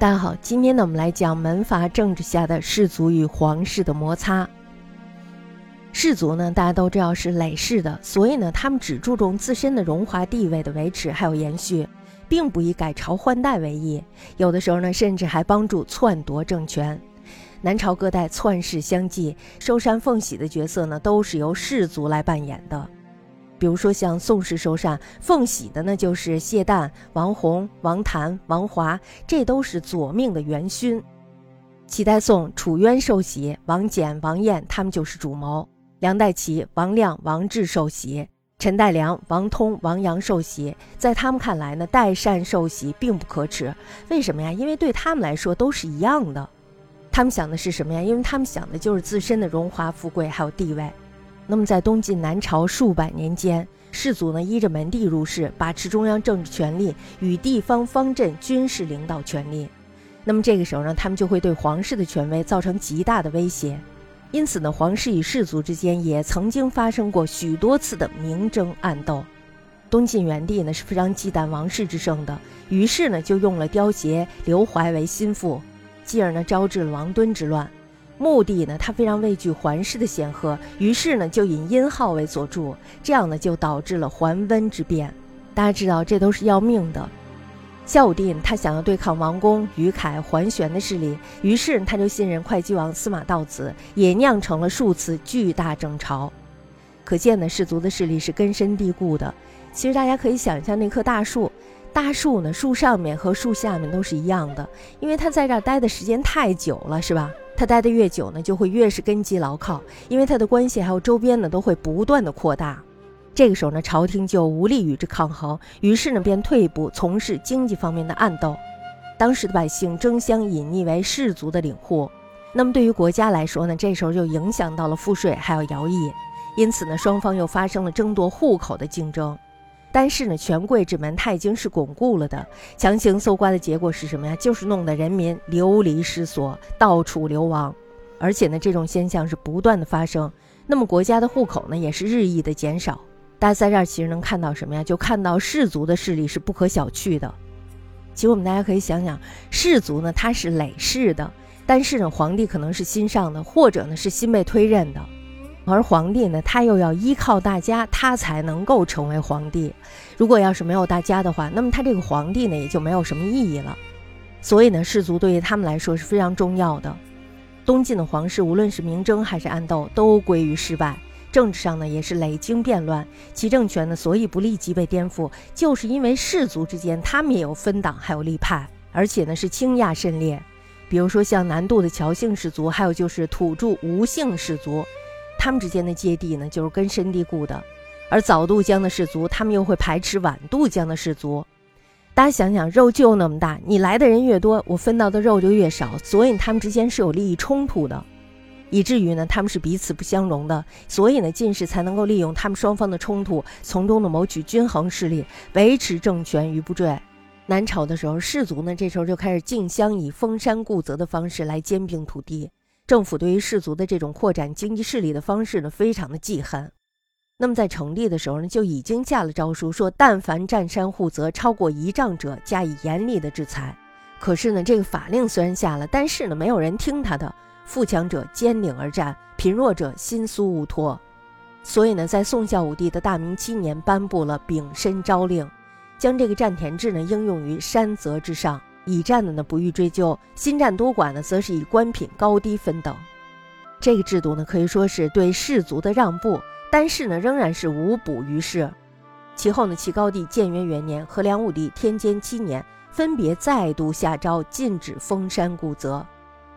大家好，今天呢，我们来讲门阀政治下的士族与皇室的摩擦。士族呢，大家都知道是累世的，所以呢，他们只注重自身的荣华地位的维持还有延续，并不以改朝换代为意。有的时候呢，甚至还帮助篡夺政权。南朝各代篡世相继，收山奉喜的角色呢，都是由士族来扮演的。比如说，像宋氏收禅奉喜的呢，就是谢旦、王弘、王谭、王华，这都是左命的元勋。齐代宋楚渊受喜，王翦、王晏他们就是主谋。梁代齐王亮、王志受喜，陈代良、王通、王阳受喜。在他们看来呢，代善受喜并不可耻。为什么呀？因为对他们来说都是一样的。他们想的是什么呀？因为他们想的就是自身的荣华富贵还有地位。那么，在东晋南朝数百年间，士族呢依着门第入仕，把持中央政治权力与地方方阵军事领导权力。那么这个时候呢，他们就会对皇室的权威造成极大的威胁。因此呢，皇室与士族之间也曾经发生过许多次的明争暗斗。东晋元帝呢是非常忌惮王室之盛的，于是呢就用了刁协刘怀为心腹，继而呢招致了王敦之乱。目的呢，他非常畏惧桓氏的显赫，于是呢就引殷浩为佐助，这样呢就导致了桓温之变。大家知道这都是要命的。孝武帝他想要对抗王公、于凯、桓玄的势力，于是他就信任会稽王司马道子，也酿成了数次巨大争吵。可见呢，士族的势力是根深蒂固的。其实大家可以想象那棵大树，大树呢树上面和树下面都是一样的，因为它在这儿待的时间太久了，是吧？他待得越久呢，就会越是根基牢靠，因为他的关系还有周边呢都会不断的扩大。这个时候呢，朝廷就无力与之抗衡，于是呢便退一步从事经济方面的暗斗。当时的百姓争相隐匿为士族的领户，那么对于国家来说呢，这时候就影响到了赋税还有徭役，因此呢，双方又发生了争夺户口的竞争。但是呢，权贵之门它已经是巩固了的，强行搜刮的结果是什么呀？就是弄得人民流离失所，到处流亡，而且呢，这种现象是不断的发生。那么国家的户口呢，也是日益的减少。大家在这儿其实能看到什么呀？就看到士族的势力是不可小觑的。其实我们大家可以想想，士族呢，它是累世的，但是呢，皇帝可能是新上的，或者呢是新被推任的。而皇帝呢，他又要依靠大家，他才能够成为皇帝。如果要是没有大家的话，那么他这个皇帝呢，也就没有什么意义了。所以呢，士族对于他们来说是非常重要的。东晋的皇室，无论是明争还是暗斗，都归于失败。政治上呢，也是累经变乱。其政权呢，所以不立即被颠覆，就是因为士族之间他们也有分党，还有立派，而且呢是倾轧甚烈。比如说像南渡的乔姓氏族，还有就是土著吴姓氏族。他们之间的芥蒂呢，就是根深蒂固的，而早渡江的氏族，他们又会排斥晚渡江的氏族。大家想想，肉就那么大，你来的人越多，我分到的肉就越少，所以他们之间是有利益冲突的，以至于呢，他们是彼此不相容的。所以呢，进士才能够利用他们双方的冲突，从中呢谋取均衡势力，维持政权于不坠。南朝的时候，士族呢这时候就开始竞相以封山固泽的方式来兼并土地。政府对于士族的这种扩展经济势力的方式呢，非常的忌恨。那么在成立的时候呢，就已经下了诏书，说但凡占山护泽超过一丈者，加以严厉的制裁。可是呢，这个法令虽然下了，但是呢，没有人听他的。富强者坚领而战，贫弱者心苏无托。所以呢，在宋孝武帝的大明七年，颁布了丙申诏令，将这个占田制呢应用于山泽之上。已占的呢不予追究，新战多寡呢则是以官品高低分等。这个制度呢可以说是对士族的让步，但是呢仍然是无补于事。其后呢，齐高帝建元元年和梁武帝天监七年，分别再度下诏禁止封山固泽。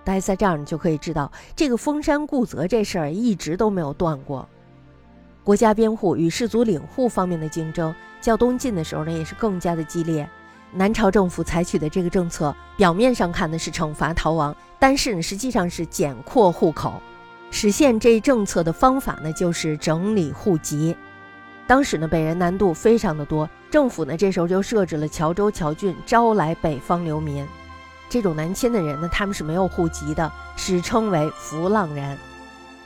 大家在这儿你就可以知道，这个封山固泽这事儿一直都没有断过。国家编户与士族领户方面的竞争，较东晋的时候呢也是更加的激烈。南朝政府采取的这个政策，表面上看的是惩罚逃亡，但是呢，实际上是减扩户口。实现这一政策的方法呢，就是整理户籍。当时呢，北人南渡非常的多，政府呢这时候就设置了侨州、侨郡，招来北方流民。这种南迁的人呢，他们是没有户籍的，史称为浮浪人。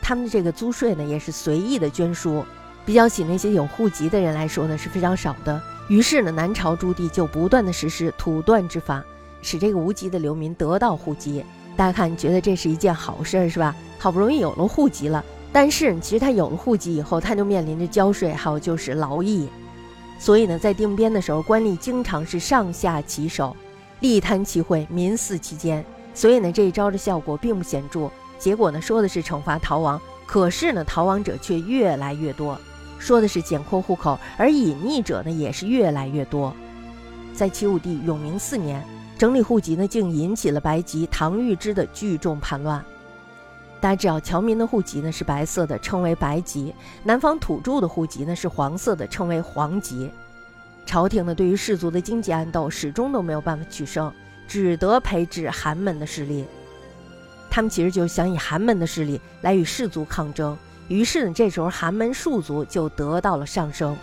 他们的这个租税呢，也是随意的捐输，比较起那些有户籍的人来说呢，是非常少的。于是呢，南朝诸帝就不断的实施土断之法，使这个无籍的流民得到户籍。大家看，觉得这是一件好事是吧？好不容易有了户籍了，但是其实他有了户籍以后，他就面临着交税，还有就是劳役。所以呢，在定边的时候，官吏经常是上下其手，利贪其贿，民肆其奸。所以呢，这一招的效果并不显著。结果呢，说的是惩罚逃亡，可是呢，逃亡者却越来越多。说的是减括户口，而隐匿者呢，也是越来越多。在齐武帝永明四年，整理户籍呢，竟引起了白籍唐玉之的聚众叛乱。大家知道，侨民的户籍呢是白色的，称为白籍；南方土著的户籍呢是黄色的，称为黄籍。朝廷呢对于士族的经济暗斗始终都没有办法取胜，只得培植寒门的势力。他们其实就想以寒门的势力来与士族抗争。于是呢，这时候寒门庶族就得到了上升。